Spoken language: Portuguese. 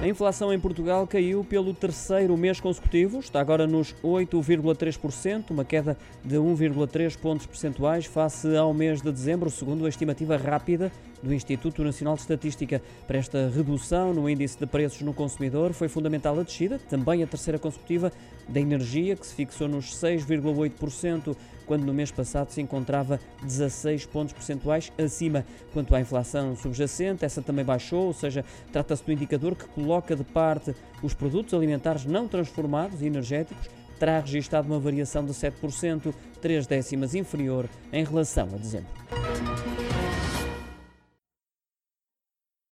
A inflação em Portugal caiu pelo terceiro mês consecutivo, está agora nos 8,3%, uma queda de 1,3 pontos percentuais face ao mês de dezembro, segundo a estimativa rápida do Instituto Nacional de Estatística. Para esta redução no índice de preços no consumidor foi fundamental a descida, também a terceira consecutiva da energia, que se fixou nos 6,8%, quando no mês passado se encontrava 16 pontos percentuais acima. Quanto à inflação subjacente, essa também baixou, ou seja, trata-se do indicador que coloca de parte os produtos alimentares não transformados e energéticos, terá registado uma variação de 7%, três décimas inferior em relação a dezembro.